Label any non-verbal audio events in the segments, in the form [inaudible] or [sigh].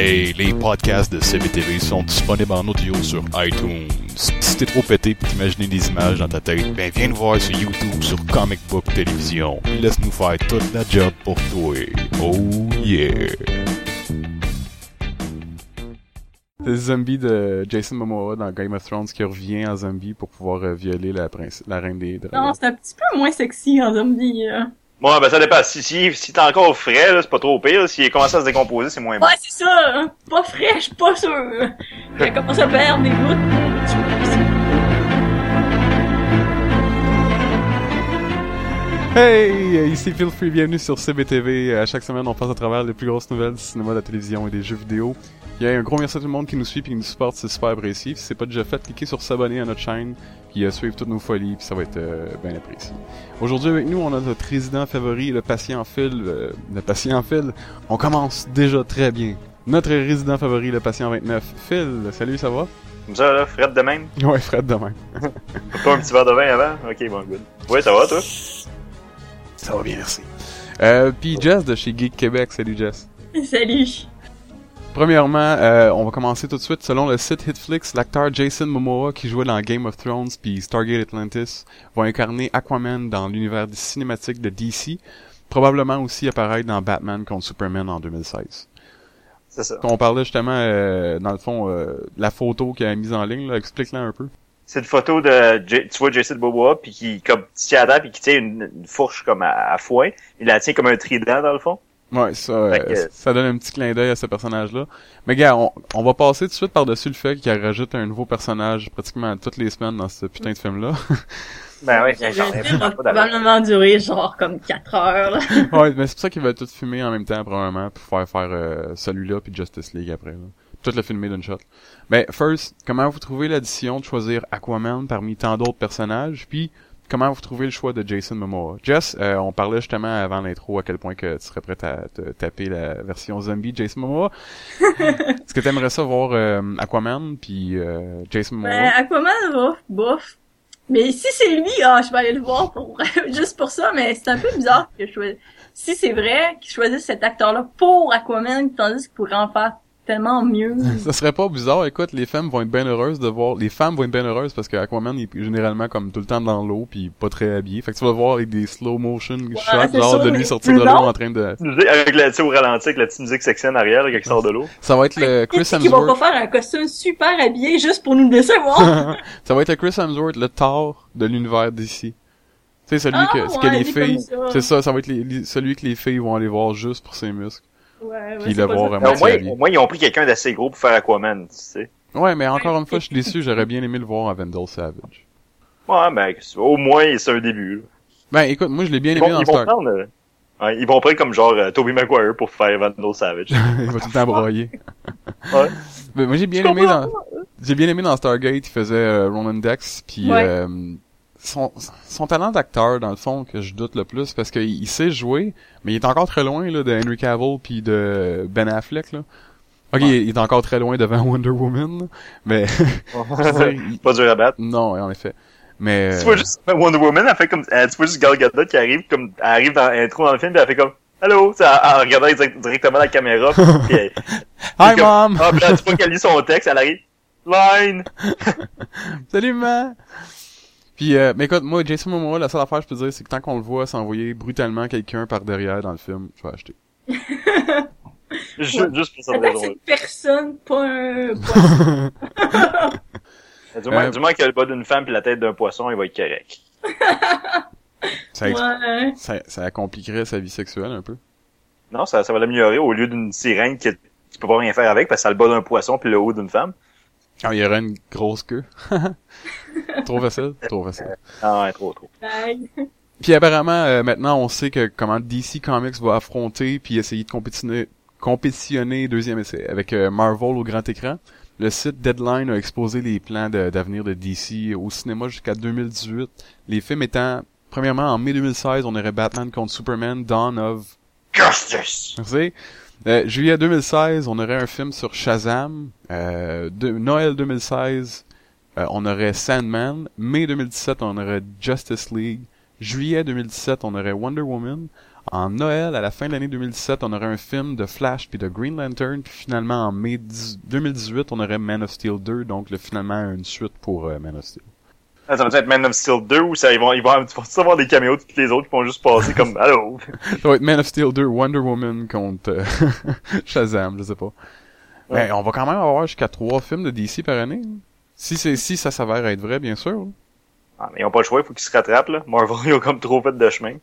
Hey, les podcasts de CBTV sont disponibles en audio sur iTunes. Si t'es trop pété pour t'imaginer des images dans ta tête, ben viens nous voir sur YouTube sur Comic Book Télévision. Laisse-nous faire toute la job pour toi. Oh yeah! C'est le zombie de Jason Momoa dans Game of Thrones qui revient en zombie pour pouvoir euh, violer la, prince la reine des dragons. Non, c'est un petit peu moins sexy en zombie. euh. Bon, ben ça dépend. Si, si, si t'es encore frais, là, c'est pas trop pire. S'il commence à se décomposer, c'est moins bon. Ouais, c'est ça. hein. Pas fraîche, pas sûr. Elle commence à perdre des gouttes. Hey, ici Phil Free, bienvenue sur CBTV. À chaque semaine, on passe à travers les plus grosses nouvelles du cinéma, de la télévision et des jeux vidéo. Il y a un gros merci à tout le monde qui nous suit et qui nous supporte, c'est super apprécié. Si c'est pas déjà fait, cliquez sur s'abonner à notre chaîne, puis euh, suivre toutes nos folies, puis ça va être euh, bien apprécié. Aujourd'hui avec nous, on a notre résident favori, le patient Phil. euh, le patient Phil, on commence déjà très bien. Notre résident favori, le patient 29, Phil. Salut, ça va? Comme ça, là, Fred de même? Ouais, Fred, demain. [laughs] Pas un petit verre de vin avant? Ok, bon, good. Ouais, ça va, toi? Ça va bien, merci. Euh, puis Jess de chez Geek Québec. Salut Jess. Salut. Premièrement, euh, on va commencer tout de suite. Selon le site Hitflix, l'acteur Jason Momoa, qui jouait dans Game of Thrones puis Stargate Atlantis, va incarner Aquaman dans l'univers cinématique de DC. Probablement aussi apparaître dans Batman contre Superman en 2016. C'est ça. On parlait justement, euh, dans le fond, euh, la photo qu'il a mise en ligne. là. Explique-la un peu. C'est une photo de, J- tu vois Jason Boboa, puis qui, comme, tient à puis qui tient une, une fourche comme à, à foin. Il la tient comme un trident, dans le fond. Ouais, ça, euh, que- ça donne un petit clin d'œil à ce personnage-là. Mais gars, on, on va passer tout de suite par-dessus le fait qu'il rajoute un nouveau personnage pratiquement toutes les semaines dans ce putain de film-là. [laughs] Ben ouais, j'en ai probablement durer genre comme 4 heures. Là. [laughs] ouais, mais c'est pour ça qu'il va tout filmer en même temps, probablement, pour faire faire euh, celui-là puis Justice League après. Là. Tout le filmer d'une shot. Mais first, comment vous trouvez l'addition de choisir Aquaman parmi tant d'autres personnages, puis comment vous trouvez le choix de Jason Momoa? Jess, euh, on parlait justement avant l'intro à quel point que tu serais prête à te taper la version zombie de Jason Momoa. [laughs] Est-ce que t'aimerais ça voir euh, Aquaman puis euh, Jason Momoa? Ben, Aquaman, bof, bof. Mais si c'est lui, ah, je vais aller le voir pour [laughs] juste pour ça, mais c'est un peu bizarre que je choisis. Si c'est vrai qu'ils choisissent cet acteur-là pour Aquaman, tandis qu'il pourrait en faire tellement mieux. [laughs] Ça serait pas bizarre, écoute, les femmes vont être bien heureuses de voir, les femmes vont être bien heureuses parce que Aquaman il est généralement comme tout le temps dans l'eau puis pas très habillé. Fait que tu vas voir avec des slow motion shots genre sûr, de lui sortir de l'eau en train de. Avec la, tu sais, au ralenti, avec la petite musique sexy en arrière, là, il sort de l'eau. Ça va être le Chris Qu'est-ce qu'ils vont pas Hemsworth. faire un costume super habillé juste pour nous décevoir? [laughs] ça va être le Chris Hemsworth, le Thor de l'univers d'ici. Tu sais celui Ah, que, ce que ouais, les filles, c'est ça, ça va être les- les- celui que les filles vont aller voir juste pour ses muscles. Ouais, ouais, Puis c'est le pas voir ça. à Mais au moins, au moins, ils ont pris quelqu'un d'assez gros pour faire Aquaman, tu sais. Ouais, mais encore une fois, je suis déçu, j'aurais bien aimé le voir à Vandal Savage. Ouais, ben, au moins, c'est un début, là. Ben écoute, moi je l'ai bien Ils aimé vont, dans ils vont Star. prendre, euh, ils vont prendre comme genre euh, Tobey Maguire pour faire Vandal Savage. [laughs] il va tout le temps broyer. Ouais. Mais moi j'ai bien Je aimé dans j'ai bien aimé dans Stargate, il faisait euh, Ronan Dex puis Ouais. Son son talent d'acteur dans le fond que je doute le plus parce qu'il il sait jouer, mais il est encore très loin là de Henry Cavill puis de Ben Affleck là. OK, Ouais. il est encore très loin devant [laughs] Wonder Woman, là, mais dire, [laughs] il- pas dur à battre. non, en effet. Mais Tu vois juste Wonder Woman, elle fait comme, euh, tu vois juste Gal Gadot qui arrive, comme, elle arrive dans l'intro dans le film, puis elle fait comme, Allô, en, regardant direct- directement la caméra, puis elle- [laughs] Hi comme- mom. ah, puis là, tu vois qu'elle lit son texte, elle arrive, line! Salut maman. Puis euh, mais écoute, moi Jason Momoa, la seule affaire que je peux dire c'est que tant qu'on le voit s'envoyer brutalement quelqu'un par derrière dans le film, je vais acheter. [laughs] Juste, juste pour cette c'est une personne, pas un poisson. [laughs] Du moins, Euh, du moins qu'il a le bas d'une femme puis la tête d'un poisson, il va être correct. Ça, ex- ouais. ça, ça compliquerait sa vie sexuelle un peu. Non, ça, ça va l'améliorer au lieu d'une sirène qui, tu peux pas rien faire avec parce que ça a le bas d'un poisson puis le haut d'une femme. Ah, il y aurait une grosse queue. [laughs] trop facile, trop facile. Ah ouais, trop, trop. Bye. Puis apparemment, euh, maintenant, on sait que comment DC Comics va affronter puis essayer de compétitionner, compétitionner deuxième essai avec euh, Marvel au grand écran. Le site Deadline a exposé les plans de- d'avenir de, DC au cinéma jusqu'à 2018. Les films étant, premièrement, en mai 2016, on aurait Batman contre Superman, Dawn of Justice! Merci. Euh, juillet 2016, on aurait un film sur Shazam. Euh, Noël 2016, euh, on aurait Sandman. Mai 2017, on aurait Justice League. Juillet 2017, on aurait Wonder Woman. en Noël, à la fin de l'année 2017, on aurait un film de Flash puis de Green Lantern, puis finalement en mai 10 2018, on aurait Man of Steel 2, donc le, finalement une suite pour Man of Steel. Ah, ça va être Man of Steel 2 ou ça, ils vont, ils vont, tu vas avoir des caméos de tous les autres qui vont juste passer comme, [laughs] allô? Ça va être Man of Steel 2, Wonder Woman contre euh, [laughs] Shazam, je sais pas. Ouais. Mais on va quand même avoir jusqu'à trois films de DC par année. Si c'est si ça s'avère être vrai, bien sûr. Ah, mais ils ont pas le choix, il faut qu'ils se rattrapent, là. Marvel, ils ont comme trop fait de chemin.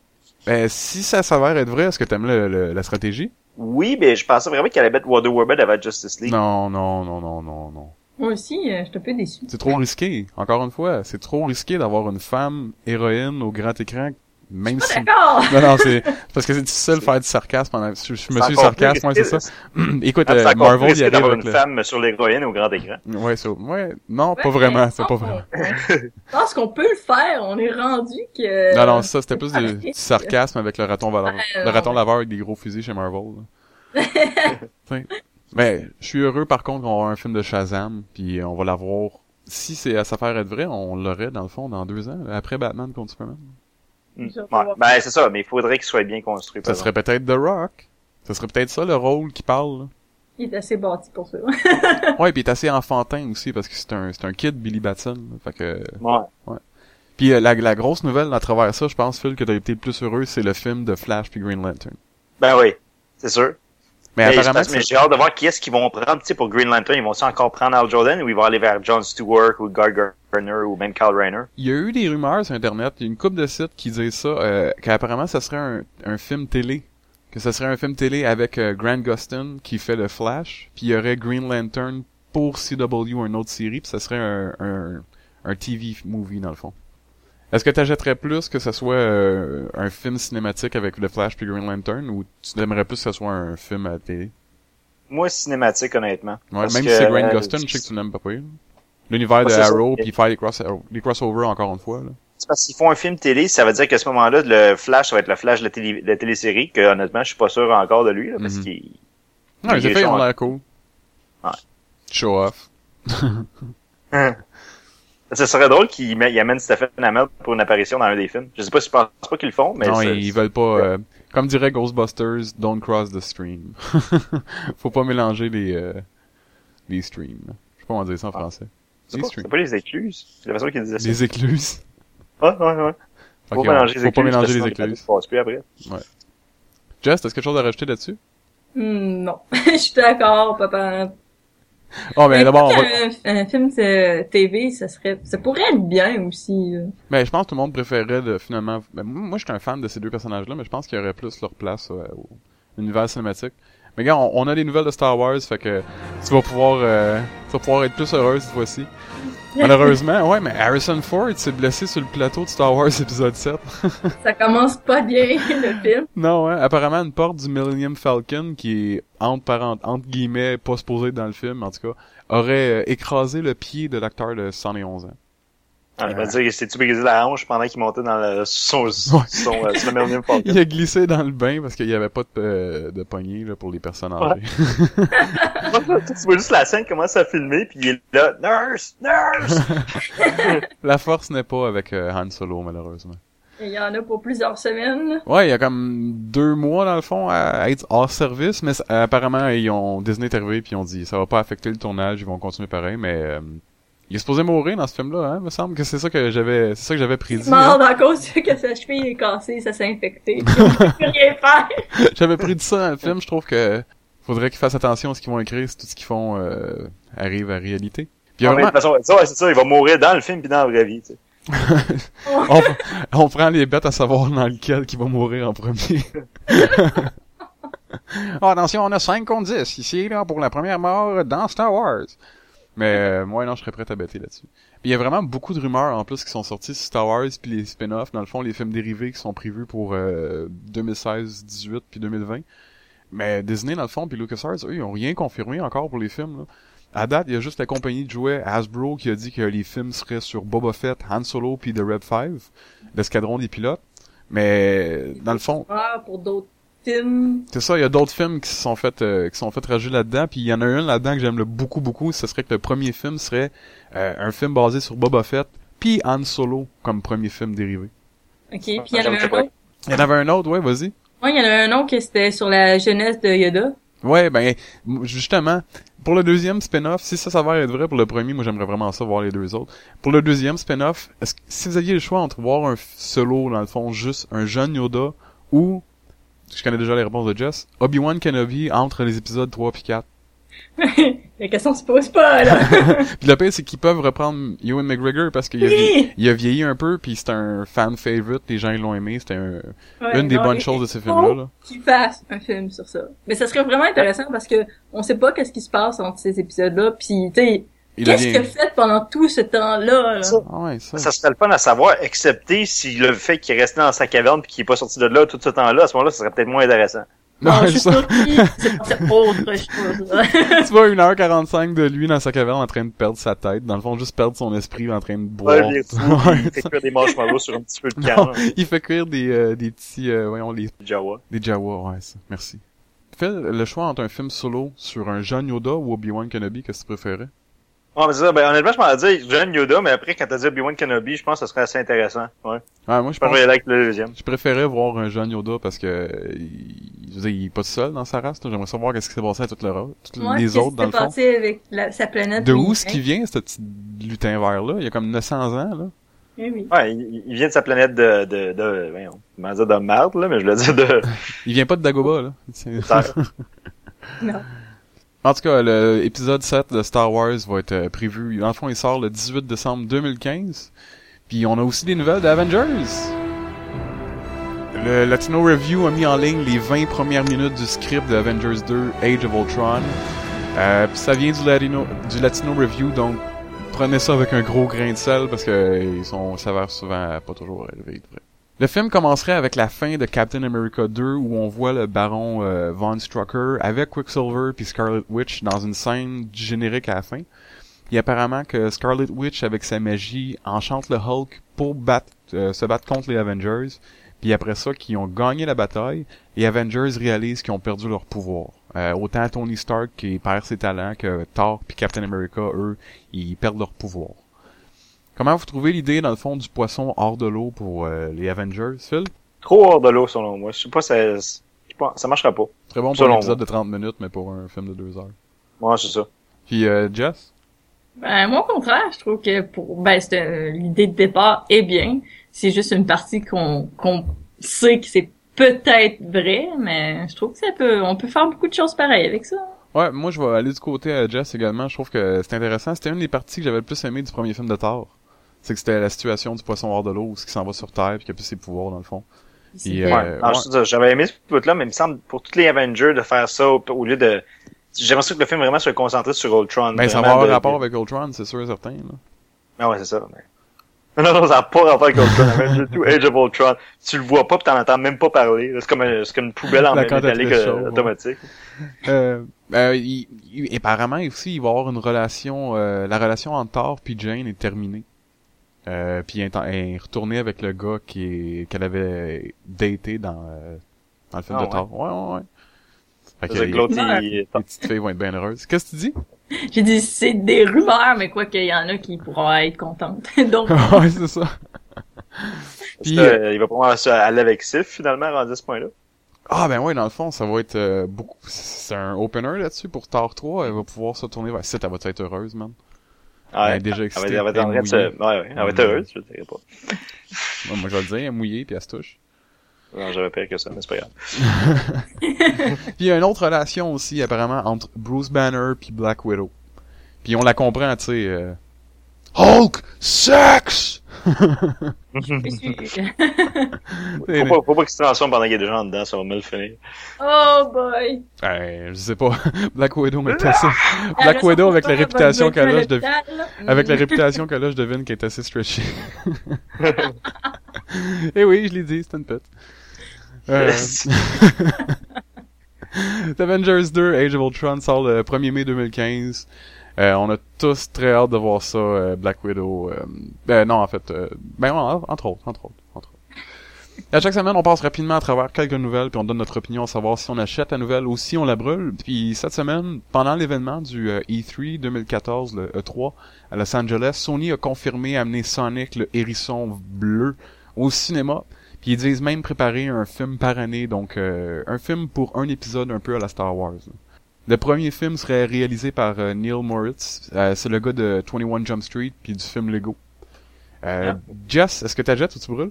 Ben, si ça s'avère être vrai, est-ce que t'aimes le, le- la stratégie? Oui, mais je pensais vraiment qu'elle allait mettre Wonder Woman avant Justice League. Non, non, non, non, non, non. Moi aussi, euh, je suis un peu déçu. C'est trop risqué. Encore une fois, c'est trop risqué d'avoir une femme héroïne au grand écran, même si... D'accord! Non, non, c'est parce que c'est difficile de faire du sarcasme pendant... Je, je me suis sarcasme, ouais, c'est ça. [clears throat] Écoute, Ah, euh, c'est Marvel, il risqué arrive d'avoir une le... femme sur l'héroïne au grand écran. Ouais, ça... ouais, non, pas vraiment, c'est je pas vraiment. [laughs] Je pense qu'on peut le faire. On est rendu que... Non, non, ça, c'était plus du, [laughs] du sarcasme avec le raton laveur. Ouais, le raton laveur avec des gros fusils chez Marvel. [laughs] Mais, je suis heureux, par contre, qu'on va avoir un film de Shazam, puis on va l'avoir... Si c'est à s'affaire être vrai, on l'aurait, dans le fond, dans deux ans, après Batman contre Superman. Hmm. Ouais. Ben, c'est ça, mais il faudrait qu'il soit bien construit. Ça serait peut-être The Rock. Ça serait peut-être ça, le rôle qui parle, là. Il est assez bâti pour ça. [laughs] Ouais, puis il est assez enfantin aussi, parce que c'est un, c'est un kid, Billy Batson. là. Fait que... exemple. Ouais. Puis euh, la, la grosse nouvelle à travers ça, je pense, Phil, que t'as été le plus heureux, c'est le film de Flash puis Green Lantern. Ben oui, c'est sûr. Mais, Mais, apparemment, mais j'ai hâte de voir qui est-ce qu'ils vont prendre, tu sais, pour Green Lantern. Ils vont-ils encore prendre Al Jordan ou ils vont aller vers John Stewart ou Guy Gardner ou même Kyle Rayner? il y a eu des rumeurs sur Internet, il y a une couple de sites qui disent ça, euh, qu'apparemment ça serait un, un film télé. Que ça serait un film télé avec euh, Grant Gustin qui fait le Flash, puis il y aurait Green Lantern pour CW, une autre série, puis ça serait un, un, un TV movie dans le fond. Est-ce que t'achèterais plus que ça soit euh, un film cinématique avec le Flash puis Green Lantern, ou tu aimerais plus que ça soit un film à la télé? Moi, cinématique, honnêtement. Ouais, Parce même que, si c'est Grant euh, Gustin, je sais que tu l'aimes pas pire. L'univers de. Arrow, puis faire les, cross les crossovers encore une fois. Là. C'est parce qu'ils font un film télé, ça veut dire qu'à ce moment-là, le Flash, ça va être le Flash de la, télé, de la télésérie, que honnêtement, je suis pas sûr encore de lui, là, parce Mhm. qu'il... Non, les Il est effets ont l'air cool. Ouais. Show off. [laughs] [laughs] Ce serait drôle qu'il met- il amène Stephen Amell pour une apparition dans un des films. Je sais pas si je pense pas qu'ils le font, mais non, ils veulent pas... euh, comme dirait Ghostbusters, don't cross the stream. [laughs] Faut pas mélanger les, euh, les streams. Je sais pas comment dire ça en Ah. français. c'est Les pas, streams. c'est pas les écluses? C'est la façon qu'ils disaient ça. Les écluses. Ouais, ouais, ouais. Faut Ok, pas on- mélanger les faut pas écluses, mélanger les sinon, les écluses. papiers passent plus après. Jess, t'as quelque chose à rajouter là-dessus? Hmm, non. [laughs] Je suis d'accord, papa. Oh, mais d'abord, on va... un, un film de TV, ça serait, ça pourrait être bien aussi. là. Mais je pense que tout le monde préférerait de, finalement... ben, moi, je suis un fan de ces deux personnages-là, mais je pense qu'il y aurait plus leur place euh, au univers cinématique. Mais gars, on, on a des nouvelles de Star Wars, fait que tu vas pouvoir, euh, tu vas pouvoir être plus heureux cette fois-ci. Malheureusement, ouais, mais Harrison Ford s'est blessé sur le plateau de Star Wars épisode 7. [laughs] Ça commence pas bien, le film. non, hein, apparemment une porte du Millennium Falcon, qui est entre, entre guillemets, pas supposée dans le film, en tout cas, aurait euh, écrasé le pied de l'acteur de 111 ans. Ah, je vais dire, c'est-tu brisé la hanche pendant qu'il montait dans le, son, son, son, euh? [laughs] Il a glissé dans le bain parce qu'il y avait pas de, euh, de poignée là, pour les personnes âgées. [laughs] tu vois juste la scène commence à filmer, puis il est là, nurse, nurse! [laughs] La force n'est pas avec euh, Han Solo, malheureusement. Il y en a pour plusieurs semaines. Ouais, il y a comme deux mois dans le fond à, être hors service, mais apparemment ils ont Disney est arrivé puis ils ont dit ça va pas affecter le tournage, ils vont continuer pareil, mais euh, il est supposé mourir dans ce film-là, hein, me semble que c'est ça que j'avais, c'est ça que j'avais prédit. Mort hein. à cause que sa cheville est cassée, ça s'est infecté. Il rien faire. [laughs] J'avais prédit ça dans le film, je trouve que faudrait qu'ils fassent attention à ce qu'ils vont écrire si tout ce qu'ils font euh, arrive à réalité. Puis Ah, mais de vraiment- toute façon, ça, c'est ça, il va mourir dans le film puis dans la vraie vie, tu sais. [laughs] on, on prend les bêtes à savoir dans lequel qui va mourir en premier. oh, [laughs] attention, on a 5 contre 10 ici, là, pour la première mort dans Star Wars. Mais, euh, moi, non, je serais prêt à bêter là-dessus. Il y a vraiment beaucoup de rumeurs, en plus, qui sont sorties sur Star Wars, puis les spin-offs, dans le fond, les films dérivés qui sont prévus pour euh, 2016, 18 puis 2020. Mais Disney, dans le fond, puis LucasArts, eux, ils ont rien confirmé encore pour les films, là. À date, il y a juste la compagnie de jouets Hasbro qui a dit que les films seraient sur Boba Fett, Han Solo puis The Red Five, l'escadron des pilotes. Mais dans le fond, Ah, pour d'autres films. c'est ça, il y a d'autres films qui se sont fait euh, qui sont fait rajouter là-dedans, puis il y en a un là-dedans que j'aime le beaucoup beaucoup, ce serait que le premier film serait euh, un film basé sur Boba Fett puis Han Solo comme premier film dérivé. Ok, puis il y en avait un autre. Il y en avait un autre, ouais, vas-y. Ouais, il y en avait un autre qui c'était sur la jeunesse de Yoda. Ouais, ben, justement, pour le deuxième spin-off, si ça s'avère être vrai pour le premier, moi j'aimerais vraiment ça voir les deux autres. Pour le deuxième spin-off, est-ce que, si vous aviez le choix entre voir un solo, dans le fond, juste un jeune Yoda, ou, je connais déjà les réponses de Jess, Obi-Wan Kenobi entre les épisodes 3 puis 4. [laughs] la question se pose pas, là. [laughs] Puis le pire, c'est qu'ils peuvent reprendre Ewan McGregor parce qu'il a, vie- Oui! il a vieilli un peu, puis c'est un fan favorite, les gens ils l'ont aimé, c'était un- Ouais, une des non, bonnes choses de films-là. faut Là. Qu'ils fassent un film sur ça. Mais ça serait vraiment intéressant parce que on sait pas qu'est-ce qui se passe entre ces épisodes-là, puis tu sais, qu'est-ce devient- qu'il a fait pendant tout ce temps-là, là? Ça, Ah ouais, ça. Ça serait le fun à savoir, excepté si le fait qu'il est resté dans sa caverne puis qu'il est pas sorti de là tout ce temps-là, à ce moment-là, ça serait peut-être moins intéressant. Non, Non, je suis ça- c'est c'est autre chose. là. [laughs] tu vois 1h45 de lui dans sa caverne en train de perdre sa tête, dans le fond juste perdre son esprit en train de boire. Ouais, [laughs] il fait cuire des marshmallows sur un petit peu de Non, camp. il fait cuire des euh, des petits euh, voyons les Jawa. des Jawa, ouais, ça. Merci. Fais le choix entre un film solo sur un jeune Yoda ou Obi-Wan Kenobi, qu'est-ce que tu préférais? Ouais, mais c'est ça, ben, honnêtement, je m'en dit jeune Yoda, mais après, quand t'as dit Obi-Wan Kenobi, je pense que ça serait assez intéressant. Ouais. Ouais, moi je Je pense que je avec le deuxième. préférais voir un jeune Yoda parce que il, je veux dire, il est pas tout seul dans sa race, là. j'aimerais savoir qu'est-ce qui s'est passé à toutes, leur, toutes Ouais, les autres dans le fond. passé avec la- sa planète. De où est-ce qu'il vient, ce petit lutin vert là Il y a comme 900 ans là. Eh oui. Ouais, il, il vient de sa planète de, de, de, voyons, comment dire de merde, là, mais je le dis de, [laughs] Il vient pas de Dagobah là. [laughs] Non. En tout cas, l'épisode 7 de Star Wars va être euh, prévu. Fond, il sort le 18 décembre 2015. Puis on a aussi des nouvelles d'Avengers. Le Latino Review a mis en ligne les 20 premières minutes du script de Avengers 2 Age of Ultron. Euh, puis ça vient du Latino, du Latino Review, donc prenez ça avec un gros grain de sel parce que ils sont s'avèrent souvent pas toujours élevés. Le film commencerait avec la fin de Captain America 2 où on voit le baron euh, Von Strucker avec Quicksilver puis Scarlet Witch dans une scène générique à la fin. Et apparemment que Scarlet Witch avec sa magie enchante le Hulk pour battre, euh, se battre contre les Avengers. Puis après ça, qu'ils ont gagné la bataille, les Avengers réalisent qu'ils ont perdu leur pouvoir. Euh, autant Tony Stark qui perd ses talents que Thor puis Captain America, eux, ils perdent leur pouvoir. Comment vous trouvez l'idée, dans le fond, du poisson hors de l'eau pour euh, les Avengers, Phil? Trop hors de l'eau, selon moi. Je sais pas, ça, je sais pas, ça marchera pas. Très bon pour un épisode moi. de 30 minutes, mais pour un film de 2 heures. Moi, c'est ça. Puis euh, Jess? Ben, moi, au contraire, je trouve que pour, ben, c'est euh, l'idée de départ est bien. C'est juste une partie qu'on, qu'on sait que c'est peut-être vrai, mais je trouve que ça peut, on peut faire beaucoup de choses pareilles avec ça. Ouais, moi je vais aller du côté à Jess également. Je trouve que c'est intéressant. C'était une des parties que j'avais le plus aimé du premier film de Thor. C'est que c'était la situation du poisson hors de l'eau, où ce qui s'en va sur Terre, puis qu'il a plus ses pouvoirs dans le fond. Et, euh, Ouais. Ouais. J'avais aimé ce bout-là, mais il me semble, pour tous les Avengers, de faire ça au, au lieu de... J'aimerais ça que le film vraiment se concentre sur Ultron. Ben ça va avoir de- rapport avec Ultron, c'est sûr et certain. Là. Ah ouais, c'est ça. Mais... Non, non, ça n'a pas rapport avec Ultron. Avengers 2, Age of Ultron. Tu le vois pas pis t'en entends même pas parler. C'est comme, un- comme une poubelle en métallique euh, automatique. Euh, euh, il- il- apparemment aussi, il va y avoir une relation, euh, la relation entre Thor puis Jane est terminée. Euh, puis elle est retournée avec le gars qui est, qu'elle avait daté dans, euh, dans le film Ah de ouais. Thor. Ouais, ouais, ouais. Fait que il... les petites filles vont être bien heureuses. Qu'est-ce que tu dis? [laughs] J'ai dit, c'est des rumeurs, mais quoi qu'il y en a qui pourront être contentes. [laughs] Donc, [laughs] ouais, c'est ça. Puis, euh, il va se aller avec Sif, finalement, rendu à ce point-là? Ah ben ouais, dans le fond, ça va être euh, beaucoup. C'est un opener là-dessus pour Thor 3. Elle va pouvoir se tourner vers Sith, elle va être heureuse, man? Elle est Ouais. déjà Elle va, elle va être de. Ouais, ouais. Elle va être heureuse, je dirais pas. [laughs] Ouais, moi je vais le dire, elle est mouillée puis elle se touche. Non, j'avais pire que ça, mais c'est pas grave. [laughs] Puis il y a une autre relation aussi apparemment entre Bruce Banner puis Black Widow. Puis on la comprend, tu sais. euh, Hulk, suis- [laughs] Faut pas, faut pas qu'il se transforme pendant qu'il y a des gens dedans, ça va mal finir. oh boy! Euh, je sais pas. [laughs] Black Widow est assez. Ah, Black Widow avec la réputation qu'elle a, je devine. [laughs] Avec la Mm. réputation qu'elle a, je devine qu'elle est assez stretchy. Eh oui, je l'ai dit, c'est une pète. Euh, [laughs] Avengers 2 Age of Ultron sort le 1er mai 2015. Euh, on a tous très hâte de voir ça, euh, Black Widow. euh, ben non, en fait, euh, ben en- entre autres, entre autres, entre autres. À chaque semaine, on passe rapidement à travers quelques nouvelles, puis on donne notre opinion à savoir si on achète la nouvelle ou si on la brûle. Puis cette semaine, pendant l'événement du euh, E3 2014, le E3, à Los Angeles, Sony a confirmé amener Sonic le hérisson bleu au cinéma. Puis ils disent même préparer un film par année, donc euh, un film pour un épisode un peu à la Star Wars. là. Le premier film serait réalisé par euh, Neil Moritz. Euh, c'est le gars de 21 Jump Street puis du film Lego. Euh, Ah. Jess, est-ce que jet ou tu brûles?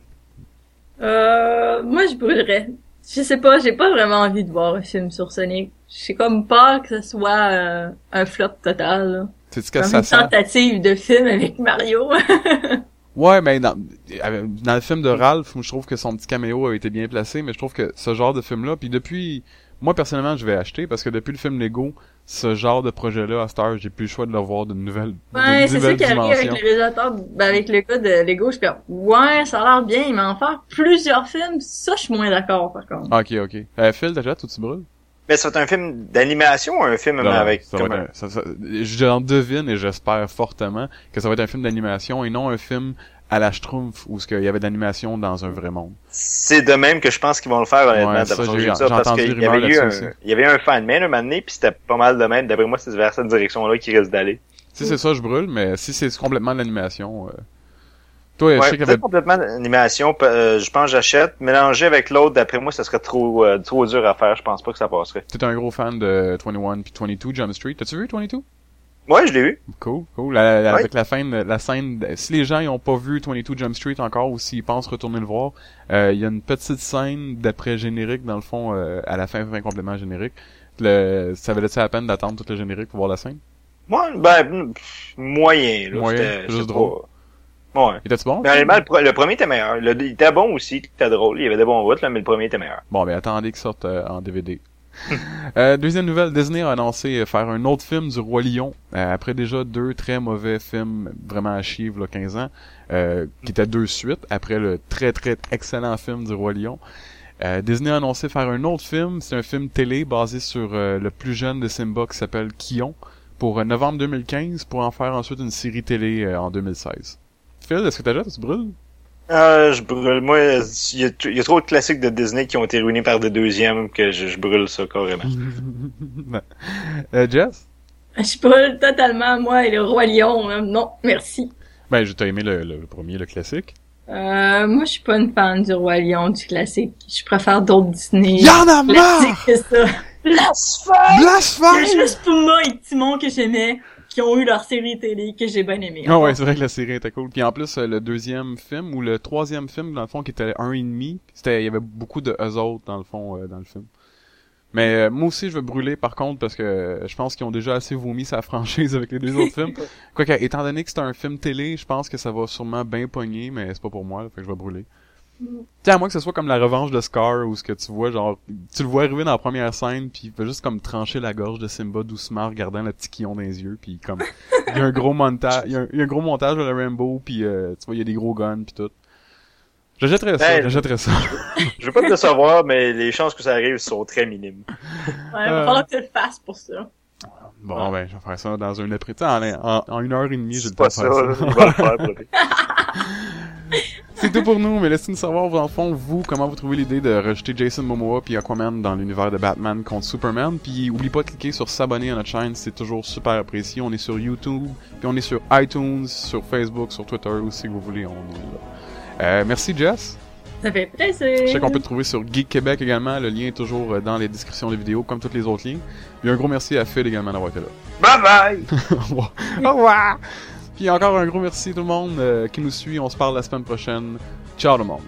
Euh, moi, je brûlerais. Je sais pas, j'ai pas vraiment envie de voir un film sur Sonic. J'ai comme peur que ce soit euh, un flop total. que Comme ça une sent? tentative de film avec Mario. [laughs] Ouais, mais dans, euh, dans le film de Ralph, je trouve que son petit caméo a été bien placé, mais je trouve que ce genre de film-là, puis depuis, moi personnellement, je vais acheter parce que depuis le film Lego, ce genre de projet-là, à Star, j'ai plus le choix de le voir d'une nouvelle, ouais, c'est ça qui arrive avec le réalisateur, ben, avec le gars de Lego. Je suis comme, ouais, ça a l'air bien, mais en faire plusieurs films, ça, je suis moins d'accord, par contre. Ok, ok. Euh, Phil, t'as jet ou tu brûles? Mais c'est un film d'animation ou un film Non, avec ça comme un- ça- ça- j'en devine et j'espère fortement que ça va être un film d'animation et non un film à la Schtroumpf où ce qu'il y avait de l'animation dans un vrai monde. C'est de même que je pense qu'ils vont le faire honnêtement. Ouais, ça, j'ai- j'ai ça, parce entendu qu'il y avait eu un, il y avait eu un fan man un moment donné, puis c'était pas mal de même. D'après moi, c'est vers cette direction-là qu'il risque d'aller. Si c'est ça, je brûle, mais si c'est complètement de l'animation, euh... toi, je Ouais, sais qu'il y avait complètement d'animation, p- euh, je pense que j'achète. Mélanger avec l'autre, d'après moi, ça serait trop euh, trop dur à faire. Je pense pas que ça passerait. T'es un gros fan de 21 puis 22 Jump Street. T'as-tu vu 22? Ouais, je l'ai vu. Cool, cool. La- la- Ouais. Avec la fin, de- la scène, de- si les gens ils ont pas vu 22 Jump Street encore ou s'ils pensent retourner le voir, euh, il y a une petite scène d'après générique dans le fond euh, à la fin, fin complément générique. Le, ça valait la peine d'attendre tout le générique pour voir la scène? Moi, ben, pff, moyen, là. Moyen, juste drôle. pas- Ouais. Était-tu bon? Mais honnêtement, le, premier était meilleur. Le, il était bon aussi, il était drôle. Il y avait des bons là, mais le premier était meilleur. Bon, ben attendez qu'il sorte euh, en DVD. [laughs] Euh, deuxième nouvelle, Disney a annoncé euh, faire un autre film du Roi Lion, euh, après déjà deux très mauvais films vraiment à chier, là, 15 ans, euh, qui étaient deux suites, après le très très excellent film du Roi Lion. Euh, Disney a annoncé faire un autre film, c'est un film télé basé sur euh, le plus jeune de Simba qui s'appelle Kion, pour novembre 2015, pour en faire ensuite une série télé euh, en 2016. Phil, est-ce que t'as déjà, tu brûles? Euh, je brûle. Moi, il y, a, il y a trop de classiques de Disney qui ont été ruinés par des deuxièmes que je, je brûle ça carrément. [laughs] euh, Jess? Je suis pas totalement, moi, et le Roi Lion, là. non, merci. Ben, je t'ai aimé le, le premier, le classique. Euh, moi, je suis pas une fan du Roi Lion, du classique. Je préfère d'autres Disney. Y'en a classiques que ça. Blasphème! Blasphème! juste Puma et Timon que j'aimais, qui ont eu leur série télé que j'ai bien aimé. Ah ouais, c'est vrai que la série était cool. Puis en plus, euh, le deuxième film, ou le troisième film, dans le fond, qui était un et demi, c'était, il y avait beaucoup de eux autres, dans le fond, euh, dans le film. Mais euh, moi aussi, je vais brûler, par contre, parce que euh, je pense qu'ils ont déjà assez vomi sa [laughs] franchise avec les deux autres films. Quoique, étant donné que c'est un film télé, je pense que ça va sûrement bien pogner, mais c'est pas pour moi, là, fait que je vais brûler. Tu sais, à moins que ce soit comme la revanche de Scar, où ce que tu vois, genre, tu le vois arriver dans la première scène, puis il fait juste comme trancher la gorge de Simba doucement, en regardant le petit quillon dans les yeux, puis comme, [laughs] il y a un gros montage, il y a un, il y a un gros montage de la Rainbow, puis euh, tu vois, il y a des gros guns, puis tout. J'achèterais ça, Ben, j'achèterais ça. Je veux pas te décevoir, mais les chances que ça arrive sont très minimes. Ouais, va falloir que tu le fasses pour ça. Bon, ben, je vais faire ça dans un après en, en, en une heure et demie, j'ai le C'est temps pas de ça, faire ça. [laughs] C'est tout pour nous, mais laissez-nous savoir, dans le fond, vous, comment vous trouvez l'idée de rejeter Jason Momoa puis Aquaman dans l'univers de Batman contre Superman. Puis, oublie pas de cliquer sur s'abonner à notre chaîne, c'est toujours super apprécié. On est sur YouTube, puis on est sur iTunes, sur Facebook, sur Twitter aussi, si vous voulez, on est là. Euh, merci Jess. Ça fait plaisir. Je sais qu'on peut te trouver sur Geek Québec également, le lien est toujours euh, dans les descriptions des vidéos, comme tous les autres liens. Puis un gros merci à Phil également d'avoir été là. Bye bye! [laughs] Au revoir. Au revoir. Puis encore un gros merci tout le monde euh, qui nous suit. On se parle la semaine prochaine. Ciao tout le monde.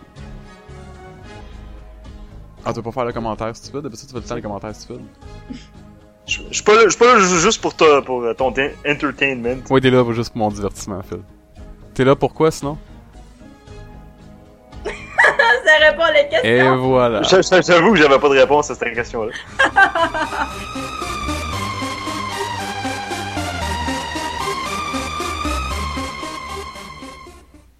Ah, tu veux pas faire le commentaire stupide? D'habitude, tu fais tout le temps les commentaires stupides. Je je suis pas là, je suis pas là juste pour, toi, pour euh, ton entertainment. Ouais, t'es là pour- juste pour mon divertissement, Phil. T'es là pour quoi, sinon? [laughs] Ça répond à les questions. Et voilà. Je- je- J'avoue que j'avais pas de réponse à cette question-là. [laughs]